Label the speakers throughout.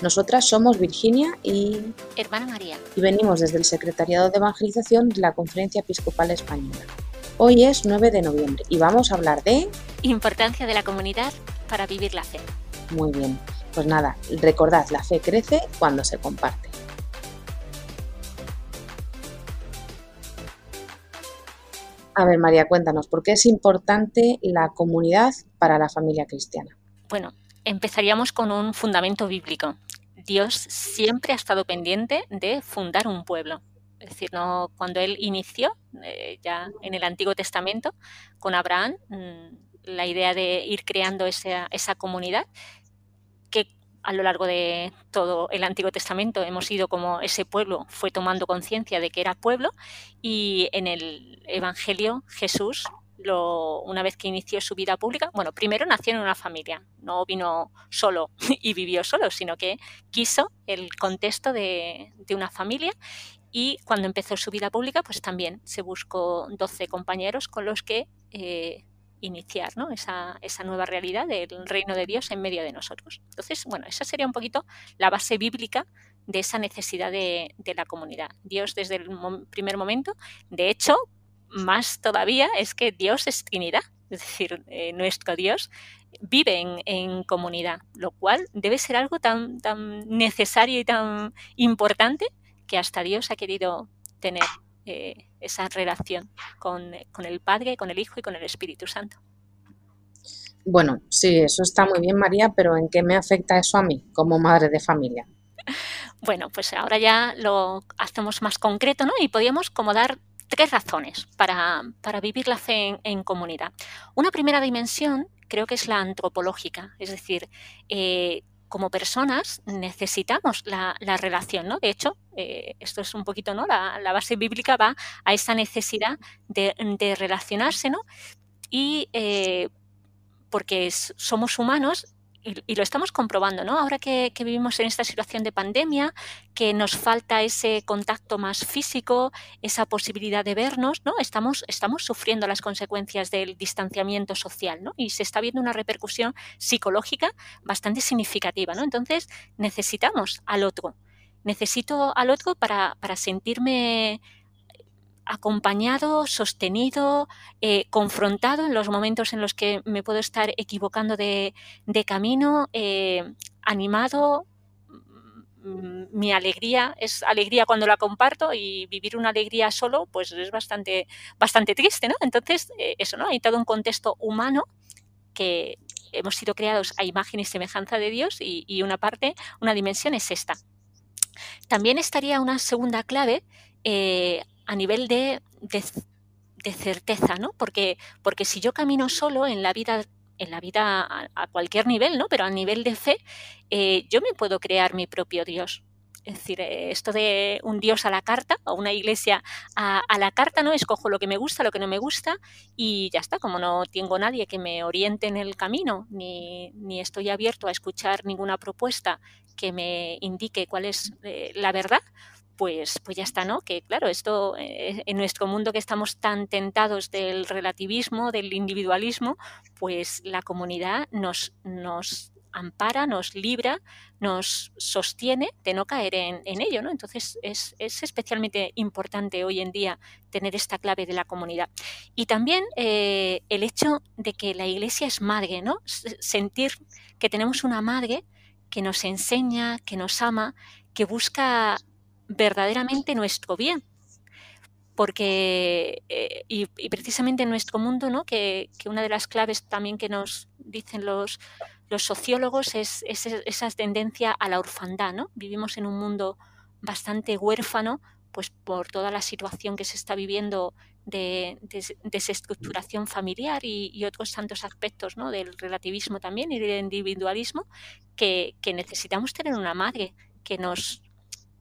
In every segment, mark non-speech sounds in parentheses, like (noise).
Speaker 1: Nosotras somos Virginia y
Speaker 2: hermana María
Speaker 1: y venimos desde el Secretariado de Evangelización de la Conferencia Episcopal Española. Hoy es 9 de noviembre y vamos a hablar de
Speaker 2: importancia de la comunidad para vivir la fe.
Speaker 1: Muy bien, pues nada, recordad, la fe crece cuando se comparte. A ver, María, cuéntanos, ¿por qué es importante la comunidad para la familia cristiana?
Speaker 2: Bueno, empezaríamos con un fundamento bíblico. Dios siempre ha estado pendiente de fundar un pueblo. Es decir, no, cuando él inició, eh, ya en el Antiguo Testamento, con Abraham, mm, la idea de ir creando esa, esa comunidad, que a lo largo de todo el Antiguo Testamento hemos ido como ese pueblo fue tomando conciencia de que era pueblo y en el Evangelio Jesús una vez que inició su vida pública, bueno, primero nació en una familia, no vino solo (laughs) y vivió solo, sino que quiso el contexto de, una familia y cuando empezó su vida pública, pues también se buscó 12 compañeros con los que eh, iniciar esa, nueva realidad del reino de Dios en medio de nosotros. Entonces, bueno, esa sería un poquito la base bíblica de esa necesidad de, de la comunidad. Dios desde el primer momento, de hecho, más todavía es que Dios es Trinidad, es decir, eh, nuestro Dios vive en, comunidad, lo cual debe ser algo tan, tan necesario y tan importante que hasta Dios ha querido tener eh, esa relación con, con el Padre, con el Hijo y con el Espíritu Santo.
Speaker 1: Bueno, sí, eso está muy bien, María, pero ¿en qué me afecta eso a mí como madre de familia? (laughs)
Speaker 2: Bueno, pues ahora ya lo hacemos más concreto, ¿no? Y podríamos como dar tres razones para, vivir la fe en, comunidad. Una primera dimensión creo que es la antropológica, es decir, eh, como personas necesitamos la, relación, ¿no? De hecho, eh, esto es un poquito, ¿no? La, base bíblica va a esa necesidad de, relacionarse, ¿no? Y eh, porque somos humanos y, lo estamos comprobando, ¿no? Ahora que, vivimos en esta situación de pandemia, que nos falta ese contacto más físico, esa posibilidad de vernos, ¿no? Estamos, estamos sufriendo las consecuencias del distanciamiento social, ¿no? Y se está viendo una repercusión psicológica bastante significativa, ¿no? Entonces necesitamos al otro. Necesito al otro para, para sentirme acompañado, sostenido, eh, confrontado en los momentos en los que me puedo estar equivocando de, camino, eh, animado. Mm, mi alegría es alegría cuando la comparto y vivir una alegría solo, pues es bastante, bastante triste, ¿no? Entonces, eh, eso, ¿no? Hay todo un contexto humano que hemos sido creados a imagen y semejanza de Dios y, una parte, una dimensión es esta. También estaría una segunda clave a nivel de, certeza, ¿no? Porque, porque si yo camino solo en la vida en la vida a, cualquier nivel, ¿no? Pero a nivel de fe, eh, yo me puedo crear mi propio Dios. Es decir, eh, esto de un Dios a la carta o una iglesia a, la carta, ¿no? Escojo lo que me gusta, lo que no me gusta y ya está. Como no tengo nadie que me oriente en el camino, ni, ni estoy abierto a escuchar ninguna propuesta que me indique cuál es eh, la verdad, pues, pues ya está, ¿no? Que claro, esto eh, en nuestro mundo que estamos tan tentados del relativismo, del individualismo, pues la comunidad nos, nos ampara, nos libra, nos sostiene de no caer en, ello, ¿no? Entonces es, especialmente importante hoy en día tener esta clave de la comunidad. Y también eh, el hecho de que la iglesia es madre, ¿no? Sentir que tenemos una madre que nos enseña, que nos ama, que busca verdaderamente nuestro bien. Porque, eh, y, precisamente en nuestro mundo, ¿no? Que, una de las claves también que nos dicen los, los sociólogos es, esa tendencia a la orfandad. ¿no? Vivimos en un mundo bastante huérfano, pues por toda la situación que se está viviendo de, desestructuración familiar y, otros tantos aspectos ¿no? del relativismo también y del individualismo, que, que necesitamos tener una madre que nos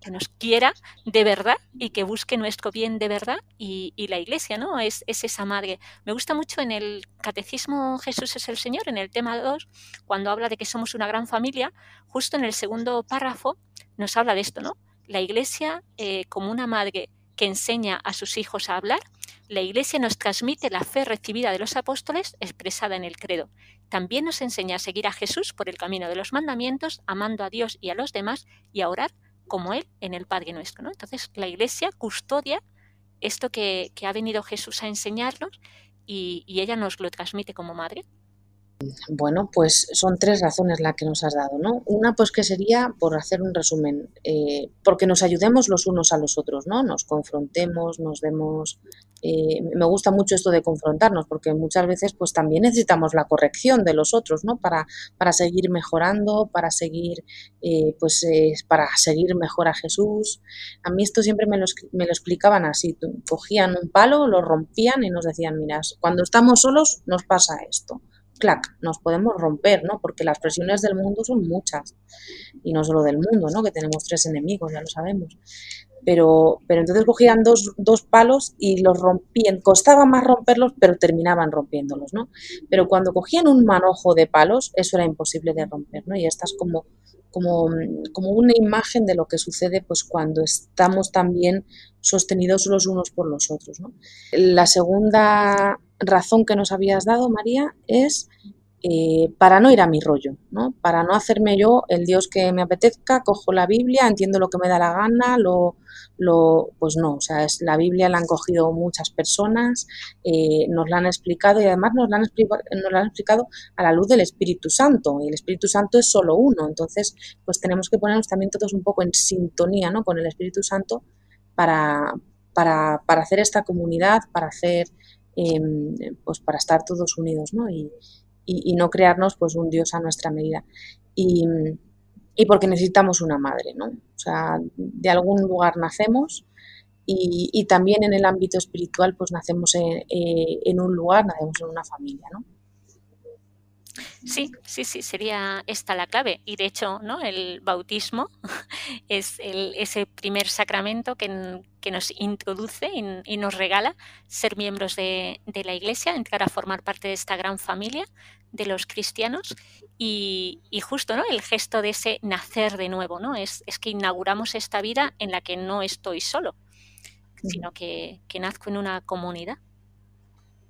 Speaker 2: que nos quiera de verdad y que busque nuestro bien de verdad y, la iglesia, ¿no? Es, es, esa madre. Me gusta mucho en el Catecismo Jesús es el Señor, en el tema 2, cuando habla de que somos una gran familia, justo en el segundo párrafo nos habla de esto, ¿no? La iglesia eh, como una madre que enseña a sus hijos a hablar, la iglesia nos transmite la fe recibida de los apóstoles expresada en el credo. También nos enseña a seguir a Jesús por el camino de los mandamientos, amando a Dios y a los demás y a orar como Él en el Padre nuestro. ¿no? Entonces, la Iglesia custodia esto que, ha venido Jesús a enseñarnos y, ella nos lo transmite como madre.
Speaker 1: Bueno, pues son tres razones las que nos has dado, ¿no? Una, pues que sería, por hacer un resumen, eh, porque nos ayudemos los unos a los otros, ¿no? Nos confrontemos, nos demos... Eh, me gusta mucho esto de confrontarnos, porque muchas veces pues también necesitamos la corrección de los otros, ¿no? Para, para seguir mejorando, para seguir, eh, pues, para seguir mejor a Jesús. A mí esto siempre me lo, me lo explicaban así, cogían un palo, lo rompían y nos decían, mira, cuando estamos solos nos pasa esto clac, nos podemos romper, ¿no? Porque las presiones del mundo son muchas. Y no solo del mundo, ¿no? Que tenemos tres enemigos, ya lo sabemos. Pero, pero entonces cogían dos, dos palos y los rompían. Costaba más romperlos, pero terminaban rompiéndolos, ¿no? Pero cuando cogían un manojo de palos, eso era imposible de romper, ¿no? Y esta es como, como, como una imagen de lo que sucede pues cuando estamos también sostenidos los unos por los otros. La segunda razón que nos habías dado, María, es eh, para no ir a mi rollo, ¿no? Para no hacerme yo el Dios que me apetezca, cojo la Biblia, entiendo lo que me da la gana, lo, lo pues no, o sea, es, la Biblia la han cogido muchas personas, eh, nos la han explicado y además nos la han, explicado a la luz del Espíritu Santo, y el Espíritu Santo es solo uno, entonces pues tenemos que ponernos también todos un poco en sintonía, ¿no? Con el Espíritu Santo para, para, para hacer esta comunidad, para hacer Em, pues para estar todos unidos ¿no? No crearnos pues un Dios a nuestra medida. Y, porque necesitamos una madre, ¿no? O sea, de algún lugar nacemos y, también en el ámbito espiritual pues nacemos en, eh, en un lugar, nacemos en una familia, ¿no?
Speaker 2: Sí, sí, sí, sería esta la clave. Y de hecho, ¿no? El bautismo (laughs) es ese primer sacramento que, nos introduce y, nos regala ser miembros de, la Iglesia, entrar a formar parte de esta gran familia de los cristianos. Y, justo, ¿no? El gesto de ese nacer de nuevo, ¿no? Es, es, que inauguramos esta vida en la que no estoy solo, sino que, que nazco en una comunidad.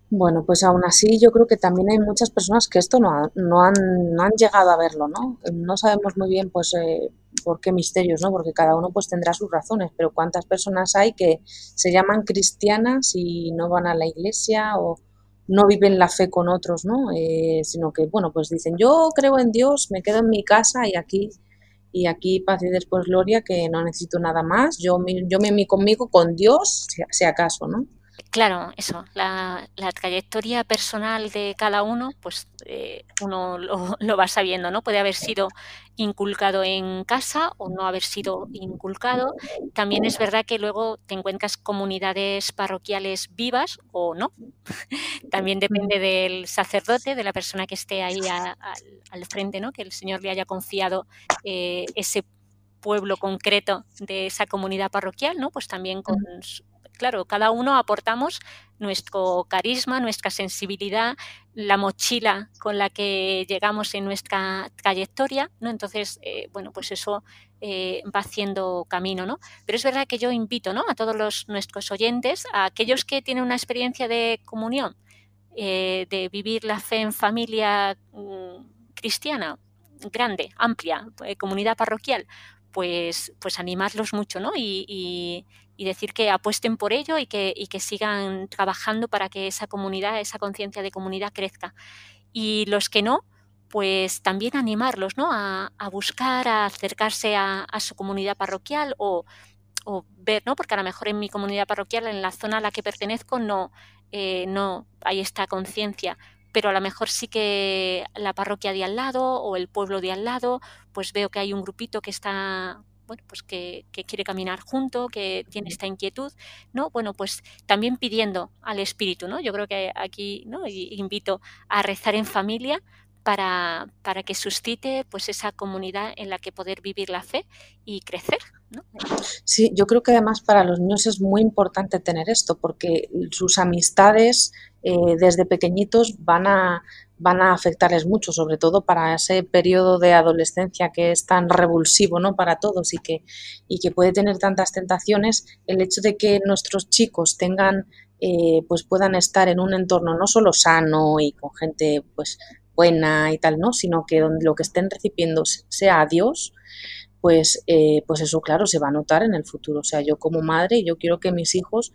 Speaker 1: Bueno, pues aún así yo creo que también hay muchas personas que esto no, no, han, no han llegado a verlo, ¿no? No sabemos muy bien pues eh, por qué misterios, ¿no? Porque cada uno pues tendrá sus razones, pero cuántas personas hay que se llaman cristianas y no van a la iglesia o no viven la fe con otros, ¿no? Eh, sino que, bueno, pues dicen, yo creo en Dios, me quedo en mi casa y aquí y aquí paz y después gloria, que no necesito nada más, yo, yo me mi conmigo con Dios, si acaso, ¿no?
Speaker 2: Claro, eso, la, trayectoria personal de cada uno, pues eh, uno (laughs) lo, va sabiendo, ¿no? Puede haber sido inculcado en casa o no haber sido inculcado. También es verdad que luego te encuentras comunidades parroquiales vivas o no. (laughs) También depende del sacerdote, de la persona que esté ahí al frente, ¿no? Que el Señor le haya confiado eh, ese pueblo concreto de esa comunidad parroquial, ¿no? Pues también con claro, cada uno aportamos nuestro carisma, nuestra sensibilidad, la mochila con la que llegamos en nuestra trayectoria, ¿no? Entonces, eh, bueno, pues eso eh, va haciendo camino, ¿no? Pero es verdad que yo invito, ¿no? A todos los, nuestros oyentes, a aquellos que tienen una experiencia de comunión, eh, de vivir la fe en familia mm, cristiana, grande, amplia, comunidad parroquial, pues, pues animarlos mucho, ¿no? y, y decir que apuesten por ello y que, y que sigan trabajando para que esa comunidad, esa conciencia de comunidad crezca. Y los que no, pues también animarlos ¿no? a, buscar, a acercarse a, su comunidad parroquial o, o, ver, ¿no? porque a lo mejor en mi comunidad parroquial, en la zona a la que pertenezco, no, eh, no hay esta conciencia, pero a lo mejor sí que la parroquia de al lado o el pueblo de al lado, pues veo que hay un grupito que está bueno, pues que, quiere caminar junto, que tiene esta inquietud, ¿no? Bueno, pues también pidiendo al espíritu, ¿no? Yo creo que aquí, ¿no? invito a rezar en familia para, para, que suscite pues esa comunidad en la que poder vivir la fe y crecer.
Speaker 1: Sí, yo creo que además para los niños es muy importante tener esto porque sus amistades eh, desde pequeñitos van a, van a afectarles mucho, sobre todo para ese periodo de adolescencia que es tan revulsivo ¿no? para todos y que, y que puede tener tantas tentaciones, el hecho de que nuestros chicos tengan, eh, pues puedan estar en un entorno no solo sano y con gente pues buena y tal, ¿no? sino que donde lo que estén recibiendo sea Dios, pues, eh, pues eso, claro, se va a notar en el futuro. O sea, yo como madre, yo quiero que mis hijos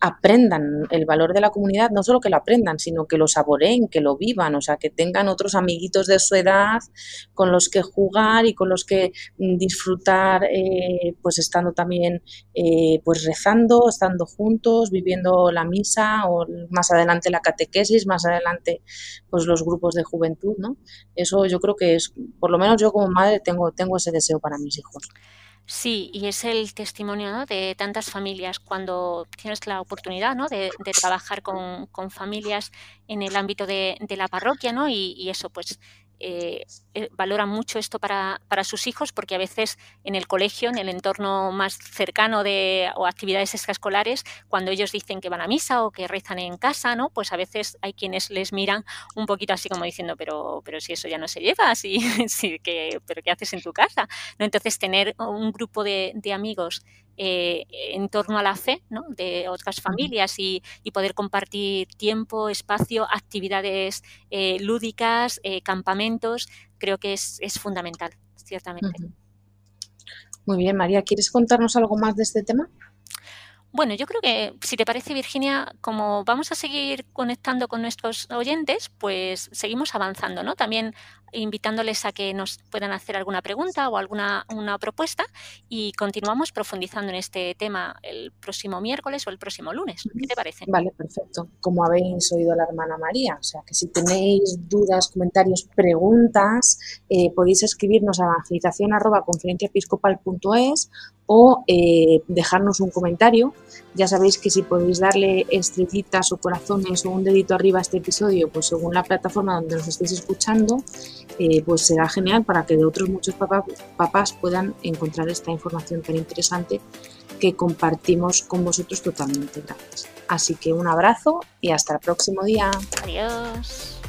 Speaker 1: aprendan el valor de la comunidad, no solo que lo aprendan, sino que lo saboreen, que lo vivan, o sea, que tengan otros amiguitos de su edad con los que jugar y con los que mm, disfrutar, eh, pues estando también, eh, pues rezando, estando juntos, viviendo la misa o más adelante la catequesis, más adelante, pues los grupos de juventud, ¿no? Eso yo creo que es, por lo menos yo como madre tengo, tengo ese deseo para mis hijos.
Speaker 2: Sí, y es el testimonio de tantas familias cuando tienes la oportunidad ¿no? de, trabajar con, familias en el ámbito de, la parroquia ¿no? y, y eso, pues eh, eh, valoran mucho esto para, sus hijos porque a veces en el colegio, en el entorno más cercano de o actividades extraescolares, cuando ellos dicen que van a misa o que rezan en casa, ¿no? Pues a veces hay quienes les miran un poquito así como diciendo, pero, pero si eso ya no se lleva, si, (laughs) que, pero ¿qué haces en tu casa? ¿No? Entonces tener un grupo de, de amigos eh, en torno a la fe ¿no? de otras familias y, poder compartir tiempo, espacio, actividades eh, lúdicas, eh, campamentos, creo que es, fundamental, ciertamente.
Speaker 1: Muy bien, María, ¿quieres contarnos algo más de este tema?
Speaker 2: Bueno, yo creo que si te parece, Virginia, como vamos a seguir conectando con nuestros oyentes, pues seguimos avanzando, ¿no? También invitándoles a que nos puedan hacer alguna pregunta o alguna una propuesta y continuamos profundizando en este tema el próximo miércoles o el próximo lunes. ¿Qué te parece?
Speaker 1: Vale, perfecto. Como habéis oído la hermana María, o sea que si tenéis dudas, comentarios, preguntas, eh, podéis escribirnos a evangelización.conferenciaepiscopal.es o eh, dejarnos un comentario. Ya sabéis que si podéis darle estrellitas o corazones o un dedito arriba a este episodio, pues según la plataforma donde nos estéis escuchando, eh, pues será genial para que de otros muchos papás puedan encontrar esta información tan interesante que compartimos con vosotros totalmente gratis. Así que un abrazo y hasta el próximo día.
Speaker 2: Adiós.